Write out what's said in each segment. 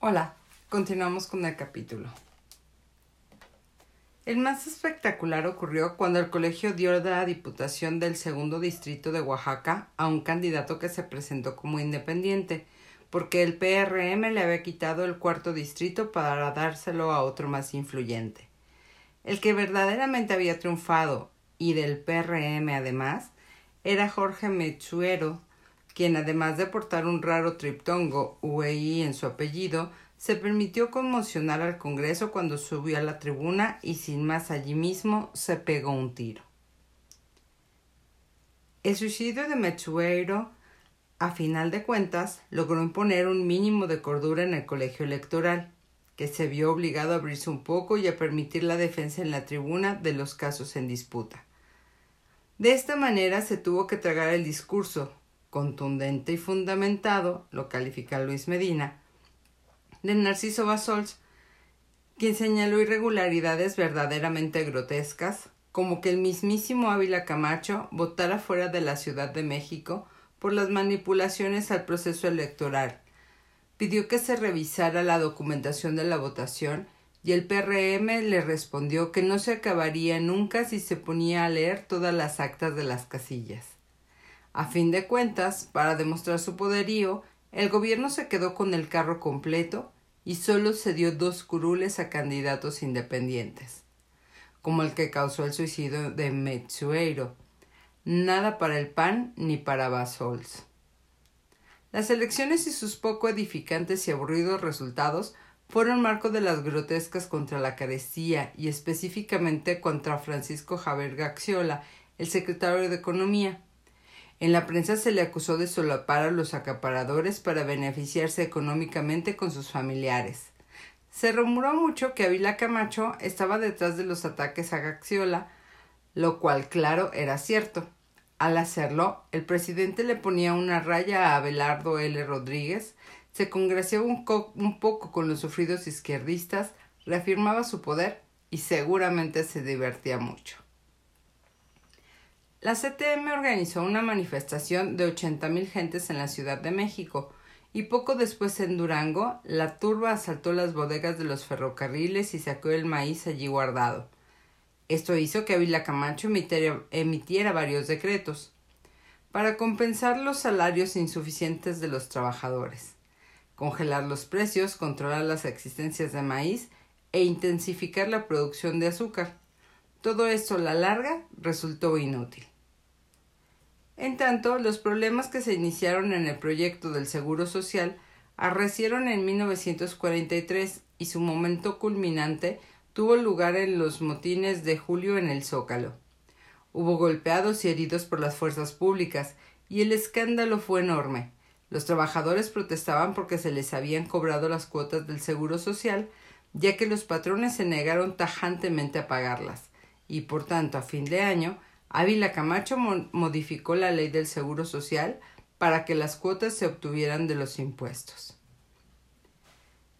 Hola, continuamos con el capítulo. El más espectacular ocurrió cuando el colegio dio la diputación del segundo distrito de Oaxaca a un candidato que se presentó como independiente, porque el PRM le había quitado el cuarto distrito para dárselo a otro más influyente. El que verdaderamente había triunfado, y del PRM además, era Jorge Mechuero, quien además de portar un raro triptongo UEI en su apellido, se permitió conmocionar al Congreso cuando subió a la tribuna y sin más allí mismo se pegó un tiro. El suicidio de Mechuero, a final de cuentas, logró imponer un mínimo de cordura en el colegio electoral, que se vio obligado a abrirse un poco y a permitir la defensa en la tribuna de los casos en disputa. De esta manera se tuvo que tragar el discurso, contundente y fundamentado, lo califica Luis Medina, de Narciso Basols, quien señaló irregularidades verdaderamente grotescas, como que el mismísimo Ávila Camacho votara fuera de la Ciudad de México por las manipulaciones al proceso electoral. Pidió que se revisara la documentación de la votación y el PRM le respondió que no se acabaría nunca si se ponía a leer todas las actas de las casillas. A fin de cuentas, para demostrar su poderío, el gobierno se quedó con el carro completo y solo se dio dos curules a candidatos independientes, como el que causó el suicidio de Metsueiro. Nada para el PAN ni para Basols. Las elecciones y sus poco edificantes y aburridos resultados fueron marco de las grotescas contra la carestía y específicamente contra Francisco Javier Gaxiola, el secretario de Economía. En la prensa se le acusó de solapar a los acaparadores para beneficiarse económicamente con sus familiares. Se rumoró mucho que Avila Camacho estaba detrás de los ataques a Gaxiola, lo cual claro era cierto. Al hacerlo, el presidente le ponía una raya a Abelardo L. Rodríguez, se congraciaba un poco con los sufridos izquierdistas, reafirmaba su poder y seguramente se divertía mucho. La CTM organizó una manifestación de ochenta mil gentes en la Ciudad de México y poco después en Durango la turba asaltó las bodegas de los ferrocarriles y sacó el maíz allí guardado. Esto hizo que Ávila Camacho emitiera varios decretos para compensar los salarios insuficientes de los trabajadores congelar los precios, controlar las existencias de maíz e intensificar la producción de azúcar. Todo esto a la larga resultó inútil. En tanto, los problemas que se iniciaron en el proyecto del Seguro Social arrecieron en 1943 y su momento culminante tuvo lugar en los motines de julio en el Zócalo. Hubo golpeados y heridos por las fuerzas públicas, y el escándalo fue enorme. Los trabajadores protestaban porque se les habían cobrado las cuotas del Seguro Social, ya que los patrones se negaron tajantemente a pagarlas, y por tanto, a fin de año, Ávila Camacho modificó la ley del Seguro Social para que las cuotas se obtuvieran de los impuestos.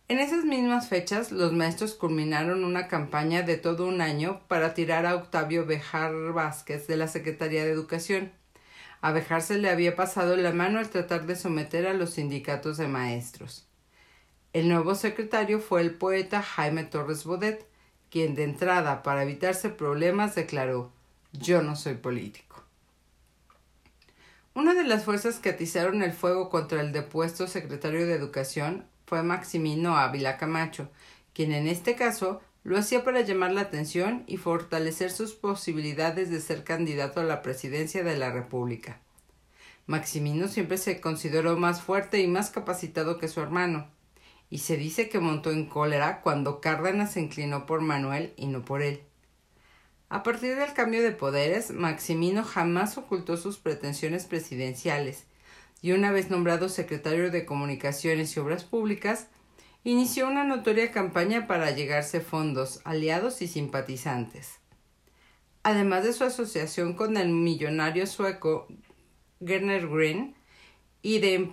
En esas mismas fechas, los maestros culminaron una campaña de todo un año para tirar a Octavio Bejar Vázquez de la Secretaría de Educación. A Bejar se le había pasado la mano al tratar de someter a los sindicatos de maestros. El nuevo secretario fue el poeta Jaime Torres Bodet, quien de entrada, para evitarse problemas, declaró Yo no soy político. Una de las fuerzas que atizaron el fuego contra el depuesto secretario de Educación fue Maximino Ávila Camacho, quien en este caso lo hacía para llamar la atención y fortalecer sus posibilidades de ser candidato a la presidencia de la República. Maximino siempre se consideró más fuerte y más capacitado que su hermano, y se dice que montó en cólera cuando Cárdenas se inclinó por Manuel y no por él. A partir del cambio de poderes, Maximino jamás ocultó sus pretensiones presidenciales, y una vez nombrado secretario de Comunicaciones y Obras Públicas, inició una notoria campaña para llegarse fondos, aliados y simpatizantes. Además de su asociación con el millonario sueco Gerner Green y de,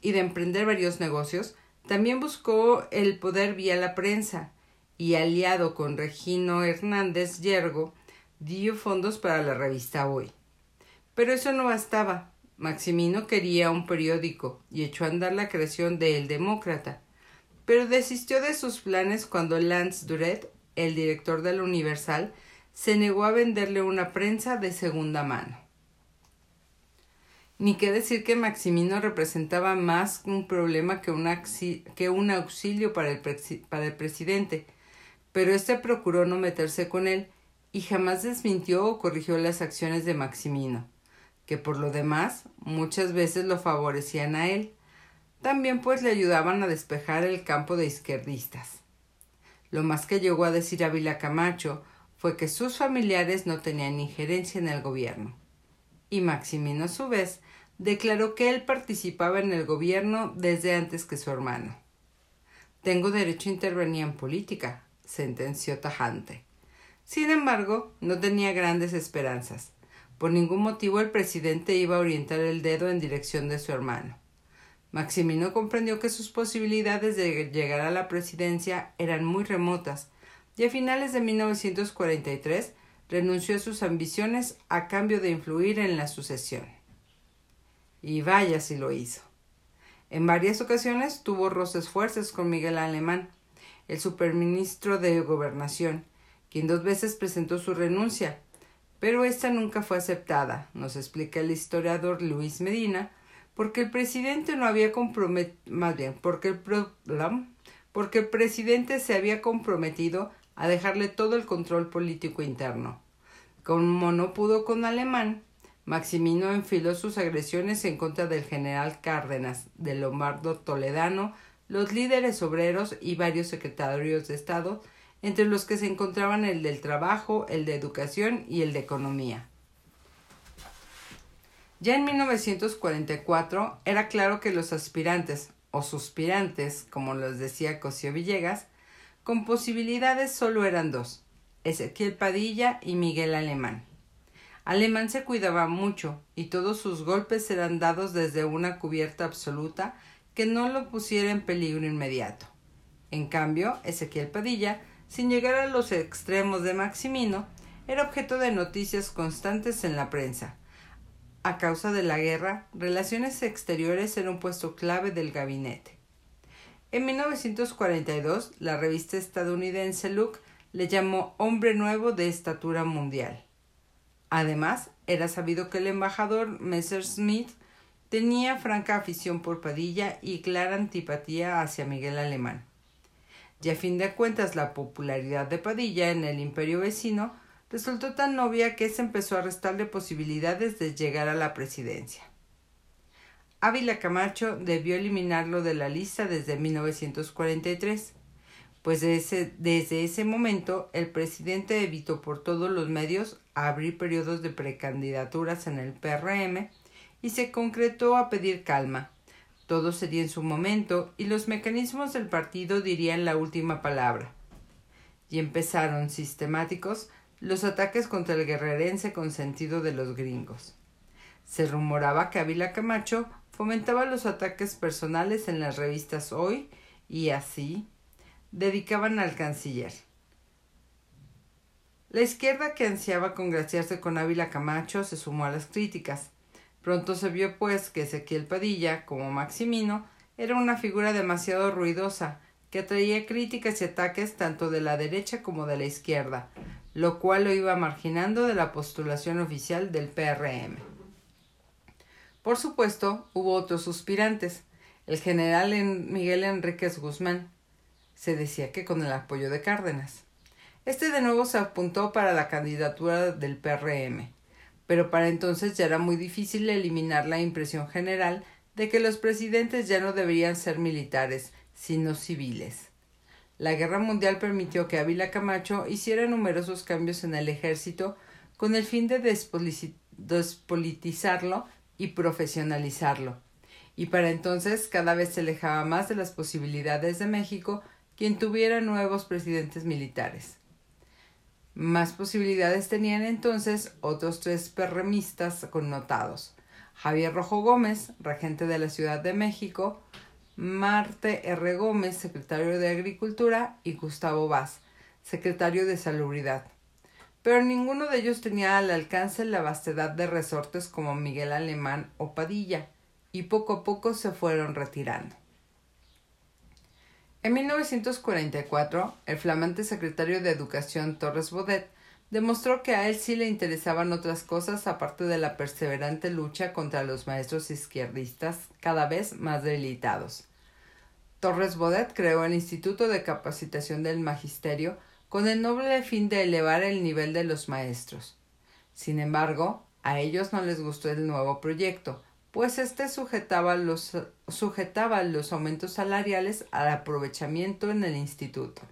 y de emprender varios negocios, también buscó el poder vía la prensa y aliado con Regino Hernández Yergo dio fondos para la revista Hoy. Pero eso no bastaba. Maximino quería un periódico y echó a andar la creación de El Demócrata, pero desistió de sus planes cuando Lance Duret, el director de la Universal, se negó a venderle una prensa de segunda mano. Ni qué decir que Maximino representaba más un problema que un, auxilio para el, para el presidente, pero éste procuró no meterse con él y jamás desmintió o corrigió las acciones de Maximino, que por lo demás muchas veces lo favorecían a él, también pues le ayudaban a despejar el campo de izquierdistas. Lo más que llegó a decir Ávila Camacho fue que sus familiares no tenían injerencia en el gobierno. Y Maximino a su vez declaró que él participaba en el gobierno desde antes que su hermano. Tengo derecho a intervenir en política, sentenció tajante. Sin embargo, no tenía grandes esperanzas. Por ningún motivo el presidente iba a orientar el dedo en dirección de su hermano. Maximino comprendió que sus posibilidades de llegar a la presidencia eran muy remotas, y a finales de 1943 renunció a sus ambiciones a cambio de influir en la sucesión. Y vaya si lo hizo. En varias ocasiones tuvo roces fuertes con Miguel Alemán, el superministro de Gobernación, quien dos veces presentó su renuncia, pero esta nunca fue aceptada, nos explica el historiador Luis Medina, porque el presidente no había comprometido, más bien, porque el, porque el presidente se había comprometido a dejarle todo el control político interno. Como no pudo con Alemán, Maximino enfiló sus agresiones en contra del general Cárdenas, de Lombardo Toledano, los líderes obreros y varios secretarios de Estado, entre los que se encontraban el del trabajo, el de educación y el de economía. Ya en 1944 era claro que los aspirantes, o suspirantes, como los decía Cosío Villegas, con posibilidades solo eran dos, Ezequiel Padilla y Miguel Alemán. Alemán se cuidaba mucho y todos sus golpes eran dados desde una cubierta absoluta que no lo pusiera en peligro inmediato. En cambio, Ezequiel Padilla sin llegar a los extremos de Maximino, era objeto de noticias constantes en la prensa. A causa de la guerra, Relaciones Exteriores era un puesto clave del gabinete. En 1942, la revista estadounidense Look le llamó hombre nuevo de estatura mundial. Además, era sabido que el embajador Messerschmitt tenía franca afición por Padilla y clara antipatía hacia Miguel Alemán y a fin de cuentas la popularidad de Padilla en el imperio vecino resultó tan novia que se empezó a restarle posibilidades de llegar a la presidencia. Ávila Camacho debió eliminarlo de la lista desde 1943, pues desde, desde ese momento el presidente evitó por todos los medios abrir periodos de precandidaturas en el PRM y se concretó a pedir calma, todo sería en su momento y los mecanismos del partido dirían la última palabra. Y empezaron sistemáticos los ataques contra el guerrerense consentido de los gringos. Se rumoraba que Ávila Camacho fomentaba los ataques personales en las revistas Hoy y así dedicaban al canciller. La izquierda que ansiaba congraciarse con Ávila Camacho se sumó a las críticas. Pronto se vio pues que Ezequiel Padilla, como Maximino, era una figura demasiado ruidosa, que atraía críticas y ataques tanto de la derecha como de la izquierda, lo cual lo iba marginando de la postulación oficial del PRM. Por supuesto, hubo otros suspirantes, el general Miguel Enríquez Guzmán. Se decía que con el apoyo de Cárdenas. Este de nuevo se apuntó para la candidatura del PRM pero para entonces ya era muy difícil eliminar la impresión general de que los presidentes ya no deberían ser militares, sino civiles. La guerra mundial permitió que Ávila Camacho hiciera numerosos cambios en el ejército con el fin de despolitizarlo y profesionalizarlo. Y para entonces cada vez se alejaba más de las posibilidades de México quien tuviera nuevos presidentes militares. Más posibilidades tenían entonces otros tres perremistas connotados. Javier Rojo Gómez, regente de la Ciudad de México, Marte R. Gómez, secretario de Agricultura, y Gustavo Vaz, secretario de Salubridad. Pero ninguno de ellos tenía al alcance la vastedad de resortes como Miguel Alemán o Padilla, y poco a poco se fueron retirando. En 1944, el flamante secretario de Educación Torres Bodet demostró que a él sí le interesaban otras cosas aparte de la perseverante lucha contra los maestros izquierdistas cada vez más debilitados. Torres Bodet creó el Instituto de Capacitación del Magisterio con el noble fin de elevar el nivel de los maestros. Sin embargo, a ellos no les gustó el nuevo proyecto, pues éste sujetaba los, sujetaba los aumentos salariales al aprovechamiento en el instituto.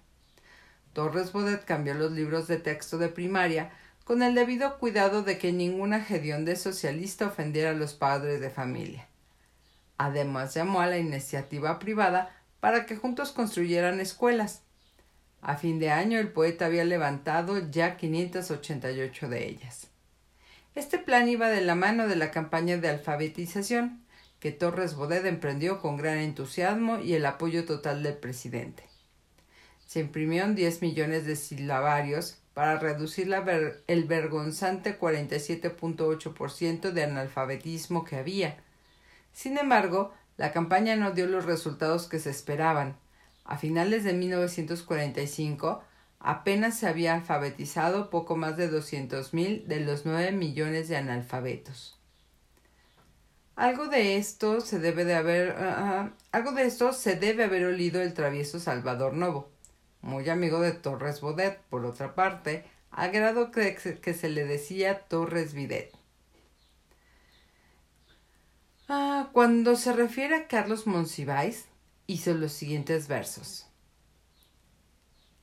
Torres Bodet cambió los libros de texto de primaria con el debido cuidado de que ninguna de socialista ofendiera a los padres de familia. Además llamó a la iniciativa privada para que juntos construyeran escuelas. A fin de año el poeta había levantado ya 588 de ellas. Este plan iba de la mano de la campaña de alfabetización que Torres Bodet emprendió con gran entusiasmo y el apoyo total del presidente. Se imprimieron 10 millones de silabarios para reducir el vergonzante 47.8% de analfabetismo que había. Sin embargo, la campaña no dio los resultados que se esperaban. A finales de 1945, apenas se había alfabetizado poco más de mil de los nueve millones de analfabetos. Algo de esto se debe de haber ah, ah, algo de esto se debe haber olido el travieso Salvador Novo, muy amigo de Torres Bodet, por otra parte, al grado que, que se le decía Torres Videt. Ah, cuando se refiere a Carlos Monsiváis, hizo los siguientes versos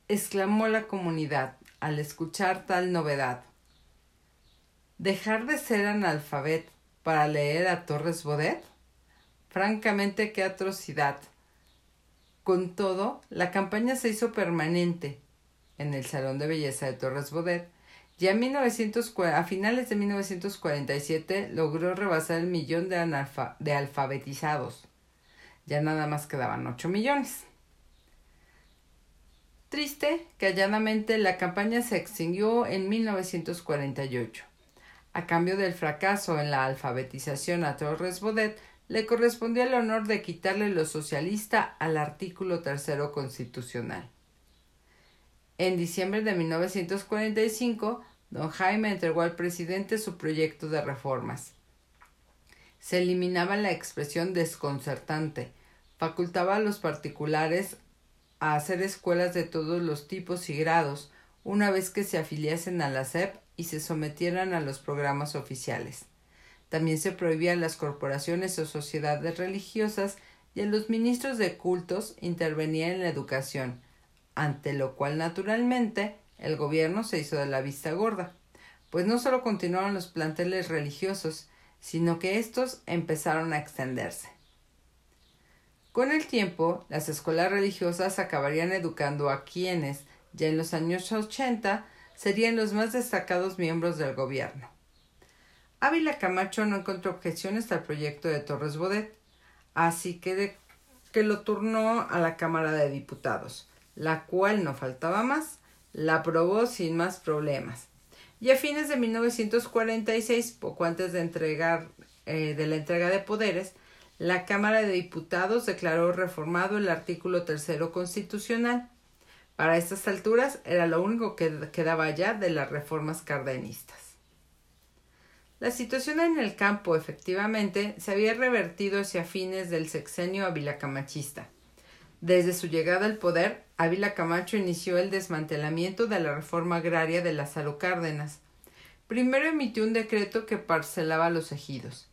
exclamó la comunidad al escuchar tal novedad. ¿Dejar de ser analfabet para leer a Torres Bodet? Francamente, qué atrocidad. Con todo, la campaña se hizo permanente en el Salón de Belleza de Torres Bodet y a, a finales de 1947 logró rebasar el millón de, de alfabetizados. Ya nada más quedaban ocho millones. Triste que halladamente la campaña se extinguió en 1948. A cambio del fracaso en la alfabetización a Torres Bodet, le correspondió el honor de quitarle lo socialista al artículo tercero constitucional. En diciembre de 1945, don Jaime entregó al presidente su proyecto de reformas. Se eliminaba la expresión desconcertante, facultaba a los particulares a hacer escuelas de todos los tipos y grados una vez que se afiliasen a la SEP y se sometieran a los programas oficiales. También se prohibía a las corporaciones o sociedades religiosas y a los ministros de cultos intervenir en la educación, ante lo cual naturalmente el gobierno se hizo de la vista gorda, pues no solo continuaron los planteles religiosos, sino que estos empezaron a extenderse. Con el tiempo, las escuelas religiosas acabarían educando a quienes, ya en los años 80, serían los más destacados miembros del gobierno. Ávila Camacho no encontró objeciones al proyecto de Torres Bodet, así que, que lo turnó a la Cámara de Diputados, la cual, no faltaba más, la aprobó sin más problemas. Y a fines de 1946, poco antes de, entregar, eh, de la entrega de poderes, la Cámara de Diputados declaró reformado el artículo tercero constitucional. Para estas alturas era lo único que quedaba ya de las reformas cardenistas. La situación en el campo, efectivamente, se había revertido hacia fines del sexenio avilacamachista. Desde su llegada al poder, Ávila Camacho inició el desmantelamiento de la reforma agraria de Lázaro Cárdenas. Primero emitió un decreto que parcelaba los ejidos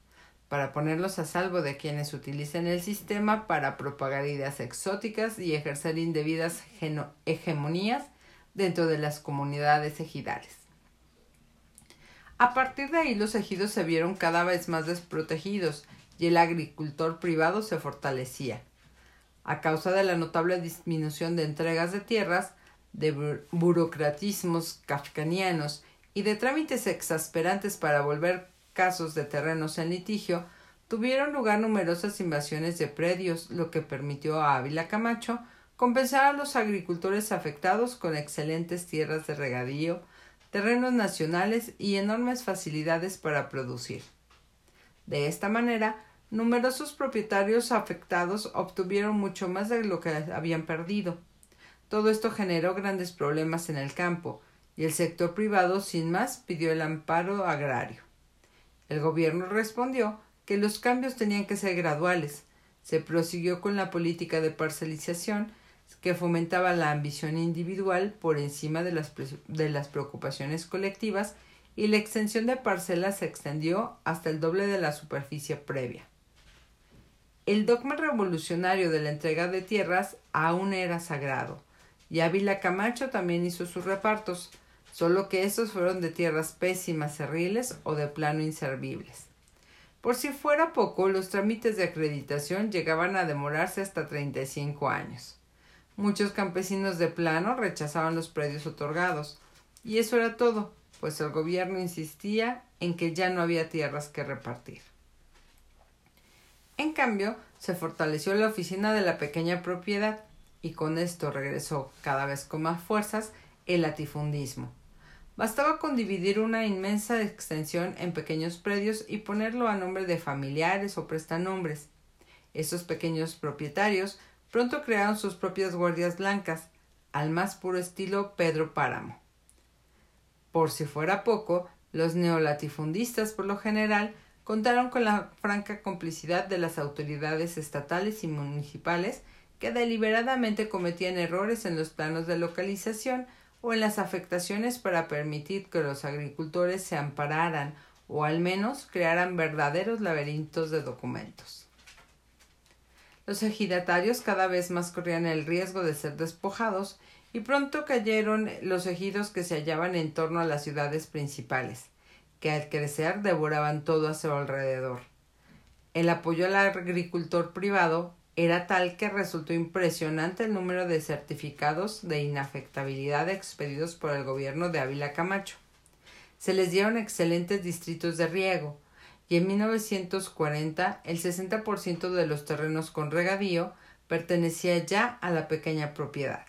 para ponerlos a salvo de quienes utilicen el sistema para propagar ideas exóticas y ejercer indebidas hegemonías dentro de las comunidades ejidales. A partir de ahí los ejidos se vieron cada vez más desprotegidos y el agricultor privado se fortalecía. A causa de la notable disminución de entregas de tierras, de burocratismos kafkanianos y de trámites exasperantes para volver casos de terrenos en litigio, tuvieron lugar numerosas invasiones de predios, lo que permitió a Ávila Camacho compensar a los agricultores afectados con excelentes tierras de regadío, terrenos nacionales y enormes facilidades para producir. De esta manera, numerosos propietarios afectados obtuvieron mucho más de lo que habían perdido. Todo esto generó grandes problemas en el campo, y el sector privado sin más pidió el amparo agrario. El gobierno respondió que los cambios tenían que ser graduales. Se prosiguió con la política de parcelización que fomentaba la ambición individual por encima de las, de las preocupaciones colectivas y la extensión de parcelas se extendió hasta el doble de la superficie previa. El dogma revolucionario de la entrega de tierras aún era sagrado, y Ávila Camacho también hizo sus repartos, solo que estos fueron de tierras pésimas, cerriles o de plano inservibles. Por si fuera poco, los trámites de acreditación llegaban a demorarse hasta 35 años. Muchos campesinos de plano rechazaban los predios otorgados, y eso era todo, pues el gobierno insistía en que ya no había tierras que repartir. En cambio, se fortaleció la oficina de la pequeña propiedad, y con esto regresó cada vez con más fuerzas el latifundismo. Bastaba con dividir una inmensa extensión en pequeños predios y ponerlo a nombre de familiares o prestanombres. Estos pequeños propietarios pronto crearon sus propias guardias blancas, al más puro estilo Pedro Páramo. Por si fuera poco, los neolatifundistas por lo general contaron con la franca complicidad de las autoridades estatales y municipales que deliberadamente cometían errores en los planos de localización o en las afectaciones para permitir que los agricultores se ampararan o al menos crearan verdaderos laberintos de documentos. Los ejidatarios cada vez más corrían el riesgo de ser despojados y pronto cayeron los ejidos que se hallaban en torno a las ciudades principales, que al crecer devoraban todo a su alrededor. El apoyo al agricultor privado era tal que resultó impresionante el número de certificados de inafectabilidad expedidos por el gobierno de Ávila Camacho. Se les dieron excelentes distritos de riego, y en 1940 el 60% de los terrenos con regadío pertenecía ya a la pequeña propiedad.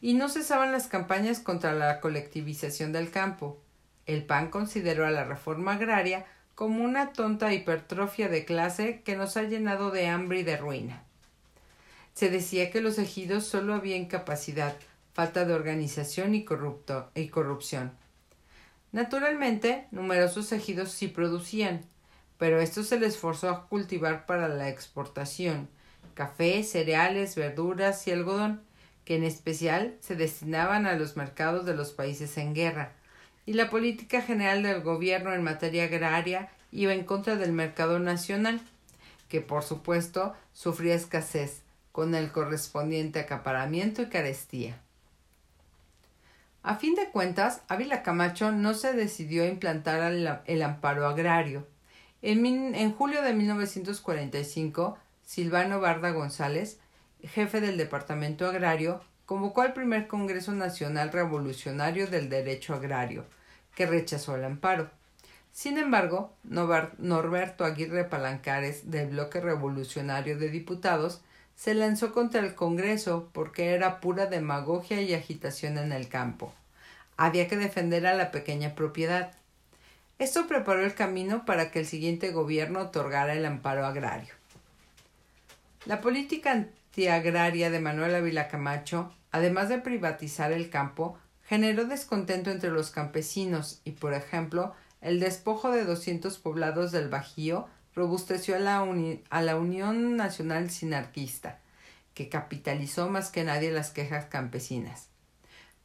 Y no cesaban las campañas contra la colectivización del campo. El PAN consideró a la reforma agraria como una tonta hipertrofia de clase que nos ha llenado de hambre y de ruina. Se decía que los ejidos solo había incapacidad, falta de organización y, y corrupción. Naturalmente, numerosos ejidos sí producían, pero esto se les forzó a cultivar para la exportación café, cereales, verduras y algodón, que en especial se destinaban a los mercados de los países en guerra, y la política general del gobierno en materia agraria iba en contra del mercado nacional, que por supuesto sufría escasez, con el correspondiente acaparamiento y carestía. A fin de cuentas, Ávila Camacho no se decidió a implantar el, amparo agrario. En, en, julio de 1945, Silvano Barda González, jefe del Departamento Agrario, convocó al primer Congreso Nacional Revolucionario del Derecho Agrario, que rechazó el amparo. Sin embargo, Norberto Aguirre Palancares, del bloque revolucionario de diputados, se lanzó contra el Congreso porque era pura demagogia y agitación en el campo. Había que defender a la pequeña propiedad. Esto preparó el camino para que el siguiente gobierno otorgara el amparo agrario. La política antiagraria de Manuel Ávila Camacho, además de privatizar el campo, generó descontento entre los campesinos y, por ejemplo, el despojo de 200 poblados del Bajío robusteció a la, a la Unión Nacional Sinarquista, que capitalizó más que nadie las quejas campesinas.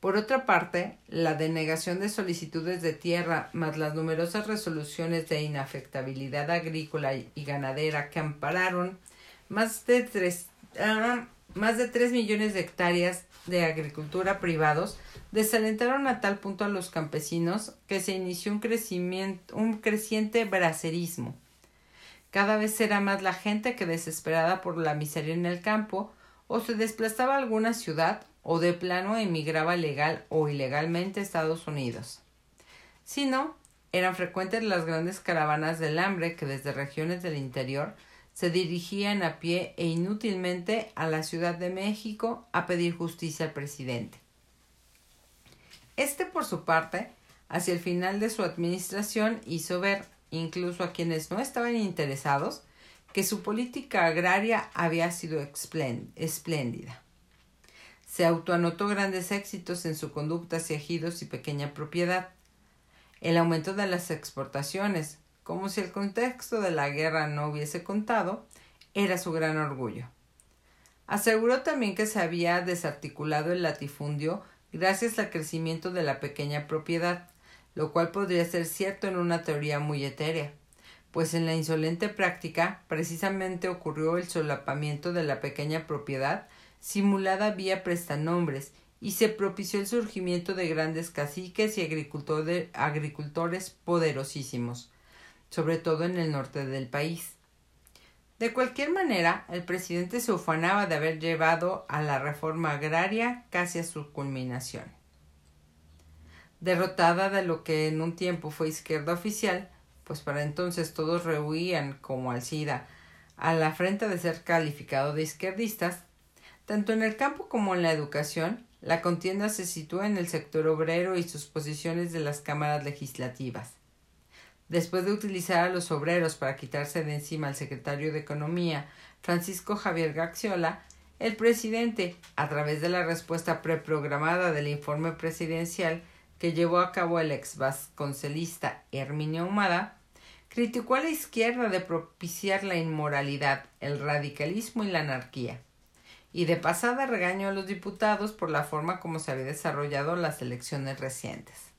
Por otra parte, la denegación de solicitudes de tierra más las numerosas resoluciones de inafectabilidad agrícola y ganadera que ampararon más de tres, ah, más de tres millones de hectáreas de agricultura privados desalentaron a tal punto a los campesinos que se inició un, crecimiento, un creciente bracerismo. Cada vez era más la gente que desesperada por la miseria en el campo o se desplazaba a alguna ciudad o de plano emigraba legal o ilegalmente a Estados Unidos. Si no, eran frecuentes las grandes caravanas del hambre que desde regiones del interior se dirigían a pie e inútilmente a la Ciudad de México a pedir justicia al presidente. Este, por su parte, hacia el final de su administración hizo ver, incluso a quienes no estaban interesados, que su política agraria había sido espléndida. Se autoanotó grandes éxitos en su conducta hacia ejidos y pequeña propiedad. El aumento de las exportaciones, como si el contexto de la guerra no hubiese contado, era su gran orgullo. Aseguró también que se había desarticulado el latifundio gracias al crecimiento de la pequeña propiedad, lo cual podría ser cierto en una teoría muy etérea, pues en la insolente práctica precisamente ocurrió el solapamiento de la pequeña propiedad simulada vía prestanombres y se propició el surgimiento de grandes caciques y agricultores poderosísimos, sobre todo en el norte del país. De cualquier manera, el presidente se ufanaba de haber llevado a la reforma agraria casi a su culminación. Derrotada de lo que en un tiempo fue izquierda oficial, pues para entonces todos rehuían como Alcida a la frente de ser calificado de izquierdistas, tanto en el campo como en la educación, la contienda se sitúa en el sector obrero y sus posiciones de las cámaras legislativas. Después de utilizar a los obreros para quitarse de encima al secretario de Economía, Francisco Javier Gaxiola, el presidente, a través de la respuesta preprogramada del informe presidencial que llevó a cabo el ex vasconcelista Herminio Humada, criticó a la izquierda de propiciar la inmoralidad, el radicalismo y la anarquía, y de pasada regañó a los diputados por la forma como se habían desarrollado las elecciones recientes.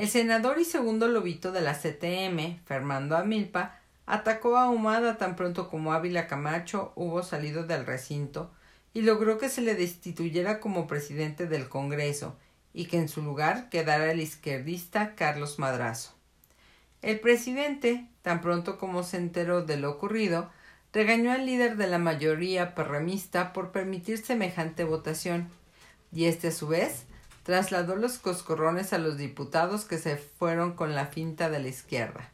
El senador y segundo lobito de la CTM, Fernando Amilpa, atacó a Humada tan pronto como Ávila Camacho hubo salido del recinto y logró que se le destituyera como presidente del Congreso y que en su lugar quedara el izquierdista Carlos Madrazo. El presidente, tan pronto como se enteró de lo ocurrido, regañó al líder de la mayoría perremista por permitir semejante votación, y éste a su vez trasladó los coscorrones a los diputados que se fueron con la finta de la izquierda.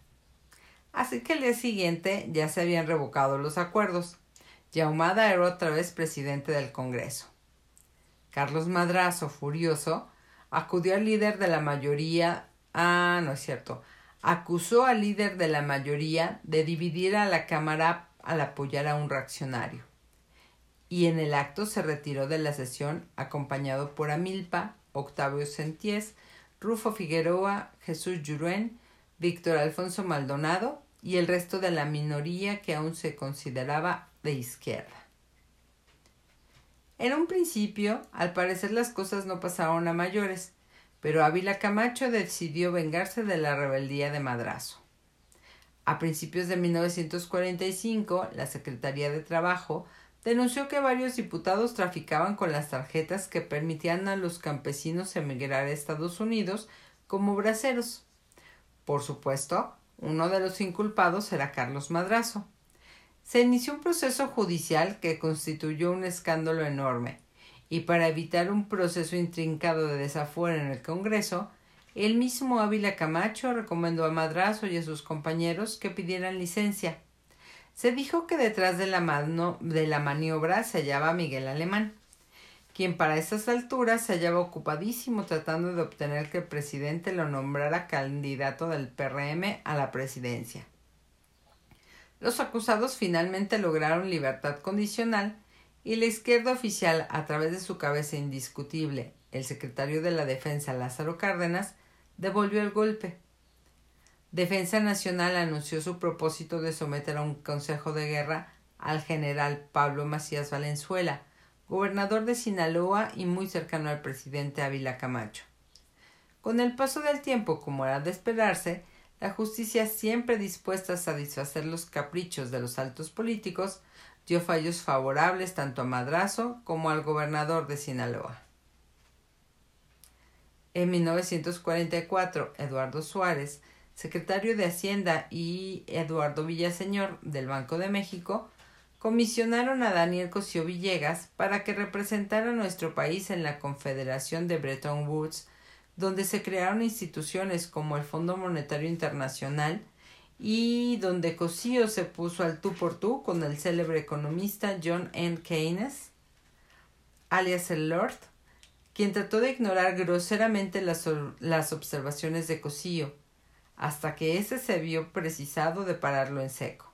Así que el día siguiente ya se habían revocado los acuerdos. y Ahumada era otra vez presidente del Congreso. Carlos Madrazo, furioso, acudió al líder de la mayoría. Ah, no es cierto. Acusó al líder de la mayoría de dividir a la Cámara al apoyar a un reaccionario. Y en el acto se retiró de la sesión acompañado por Amilpa, Octavio Senties, Rufo Figueroa, Jesús Yuruen, Víctor Alfonso Maldonado y el resto de la minoría que aún se consideraba de izquierda. En un principio, al parecer las cosas no pasaron a mayores, pero Ávila Camacho decidió vengarse de la rebeldía de Madrazo. A principios de 1945, la Secretaría de Trabajo denunció que varios diputados traficaban con las tarjetas que permitían a los campesinos emigrar a Estados Unidos como braceros. Por supuesto, uno de los inculpados era Carlos Madrazo. Se inició un proceso judicial que constituyó un escándalo enorme, y para evitar un proceso intrincado de desafuero en el Congreso, el mismo Ávila Camacho recomendó a Madrazo y a sus compañeros que pidieran licencia. Se dijo que detrás de la, mano, de la maniobra se hallaba Miguel Alemán, quien para esas alturas se hallaba ocupadísimo tratando de obtener que el presidente lo nombrara candidato del PRM a la presidencia. Los acusados finalmente lograron libertad condicional y la izquierda oficial, a través de su cabeza indiscutible, el secretario de la Defensa Lázaro Cárdenas, devolvió el golpe. Defensa Nacional anunció su propósito de someter a un consejo de guerra al general Pablo Macías Valenzuela, gobernador de Sinaloa y muy cercano al presidente Ávila Camacho. Con el paso del tiempo, como era de esperarse, la justicia, siempre dispuesta a satisfacer los caprichos de los altos políticos, dio fallos favorables tanto a Madrazo como al gobernador de Sinaloa. En 1944, Eduardo Suárez secretario de Hacienda, y Eduardo Villaseñor del Banco de México, comisionaron a Daniel Cosío Villegas para que representara a nuestro país en la Confederación de Bretton Woods, donde se crearon instituciones como el Fondo Monetario Internacional y donde Cosío se puso al tú por tú con el célebre economista John N. Keynes, alias el Lord, quien trató de ignorar groseramente las, las observaciones de Cosío hasta que éste se vio precisado de pararlo en seco.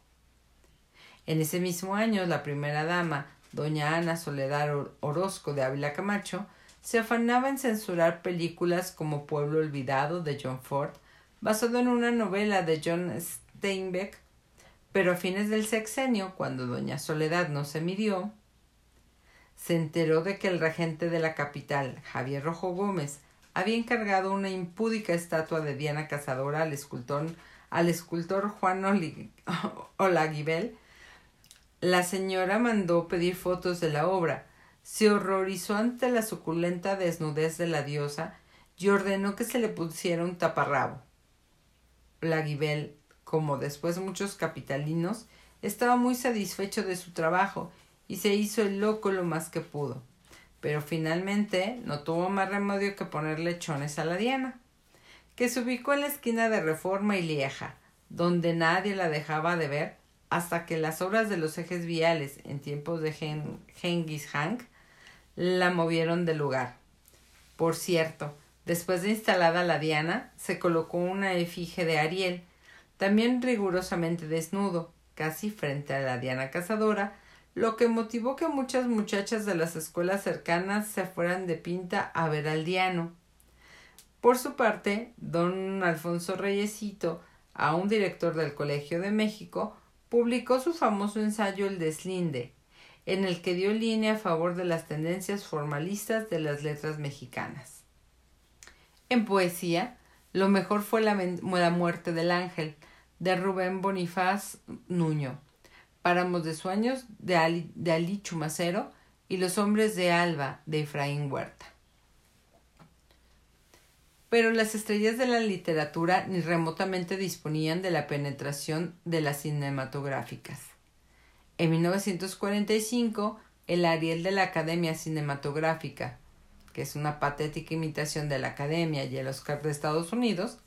En ese mismo año, la primera dama, doña Ana Soledad Orozco de Ávila Camacho, se afanaba en censurar películas como Pueblo Olvidado de John Ford, basado en una novela de John Steinbeck, pero a fines del sexenio, cuando doña Soledad no se midió, se enteró de que el regente de la capital, Javier Rojo Gómez, había encargado una impúdica estatua de Diana Cazadora al escultor, al escultor Juan Olaguibel. La señora mandó pedir fotos de la obra, se horrorizó ante la suculenta desnudez de la diosa y ordenó que se le pusiera un taparrabo. Olaguibel, como después muchos capitalinos, estaba muy satisfecho de su trabajo y se hizo el loco lo más que pudo pero finalmente no tuvo más remedio que poner lechones a la Diana, que se ubicó en la esquina de Reforma y Lieja, donde nadie la dejaba de ver hasta que las obras de los ejes viales en tiempos de Genghis Hank la movieron del lugar. Por cierto, después de instalada la Diana, se colocó una efigie de Ariel, también rigurosamente desnudo, casi frente a la Diana cazadora, lo que motivó que muchas muchachas de las escuelas cercanas se fueran de pinta a ver al Diano. Por su parte, don Alfonso Reyesito, un director del Colegio de México, publicó su famoso ensayo El deslinde, en el que dio línea a favor de las tendencias formalistas de las letras mexicanas. En poesía, lo mejor fue la, la muerte del ángel, de Rubén Bonifaz Nuño, Páramos de Sueños de Ali, Chumacero y Los Hombres de Alba de Efraín Huerta. Pero las estrellas de la literatura ni remotamente disponían de la penetración de las cinematográficas. En 1945, el Ariel de la Academia Cinematográfica, que es una patética imitación de la Academia y el Oscar de Estados Unidos,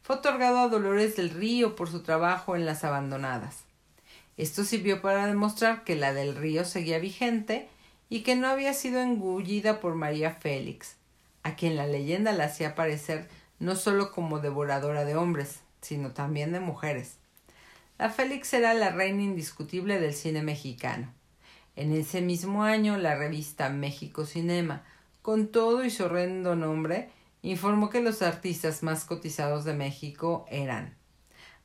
fue otorgado a Dolores del Río por su trabajo en Las Abandonadas. Esto sirvió para demostrar que la del río seguía vigente y que no había sido engullida por María Félix, a quien la leyenda la hacía aparecer no solo como devoradora de hombres, sino también de mujeres. La Félix era la reina indiscutible del cine mexicano. En ese mismo año, la revista México Cinema, con todo y su horrendo nombre, informó que los artistas más cotizados de México eran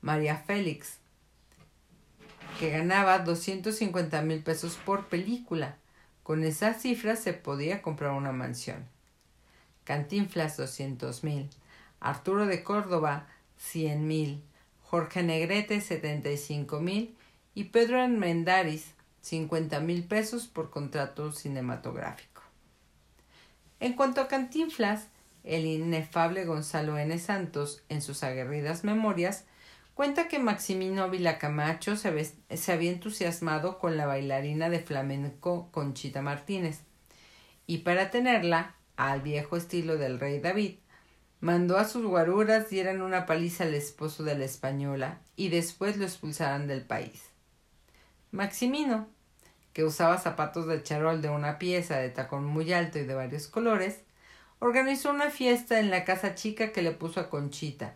María Félix, que ganaba 250 mil pesos por película. Con esa cifra se podía comprar una mansión. Cantinflas 200 mil, Arturo de Córdoba 100 mil, Jorge Negrete 75 mil y Pedro Armendáriz 50 mil pesos por contrato cinematográfico. En cuanto a Cantinflas, el inefable Gonzalo N. Santos, en sus aguerridas memorias, Cuenta que Maximino Vilacamacho se, se había entusiasmado con la bailarina de flamenco Conchita Martínez y para tenerla, al viejo estilo del rey David, mandó a sus guaruras dieran una paliza al esposo de la española y después lo expulsaran del país. Maximino, que usaba zapatos de charol de una pieza de tacón muy alto y de varios colores, organizó una fiesta en la casa chica que le puso a Conchita,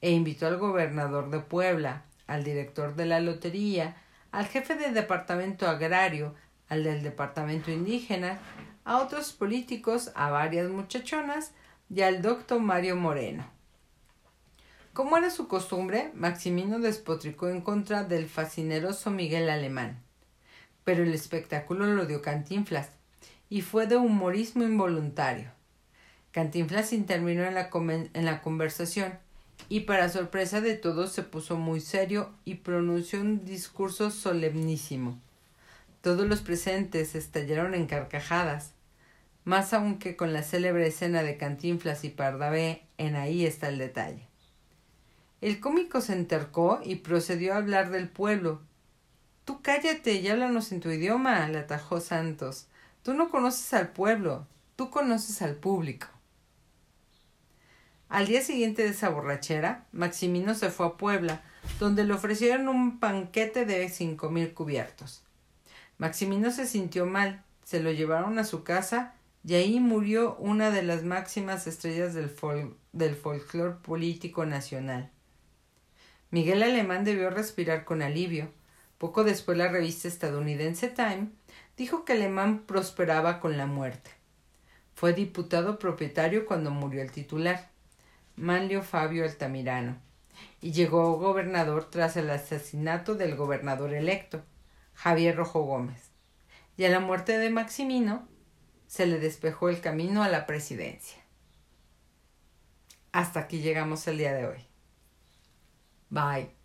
e invitó al gobernador de Puebla, al director de la lotería, al jefe del departamento agrario, al del departamento indígena, a otros políticos, a varias muchachonas y al doctor Mario Moreno. Como era su costumbre, Maximino despotricó en contra del fascineroso Miguel Alemán. Pero el espectáculo lo dio Cantinflas, y fue de humorismo involuntario. Cantinflas intervino en la, en la conversación, y para sorpresa de todos se puso muy serio y pronunció un discurso solemnísimo. Todos los presentes estallaron en carcajadas, más aún que con la célebre escena de Cantinflas y Pardavé en Ahí está el detalle. El cómico se entercó y procedió a hablar del pueblo. Tú cállate y háblanos en tu idioma, le atajó Santos. Tú no conoces al pueblo, tú conoces al público. Al día siguiente de esa borrachera, Maximino se fue a Puebla, donde le ofrecieron un banquete de cinco mil cubiertos. Maximino se sintió mal, se lo llevaron a su casa y ahí murió una de las máximas estrellas del, del folclore político nacional, Miguel Alemán debió respirar con alivio. Poco después la revista estadounidense Time dijo que Alemán prosperaba con la muerte. Fue diputado propietario cuando murió el titular, Manlio Fabio Altamirano, y llegó gobernador tras el asesinato del gobernador electo, Javier Rojo Gómez. Y a la muerte de Maximino se le despejó el camino a la presidencia. Hasta aquí llegamos el día de hoy. Bye.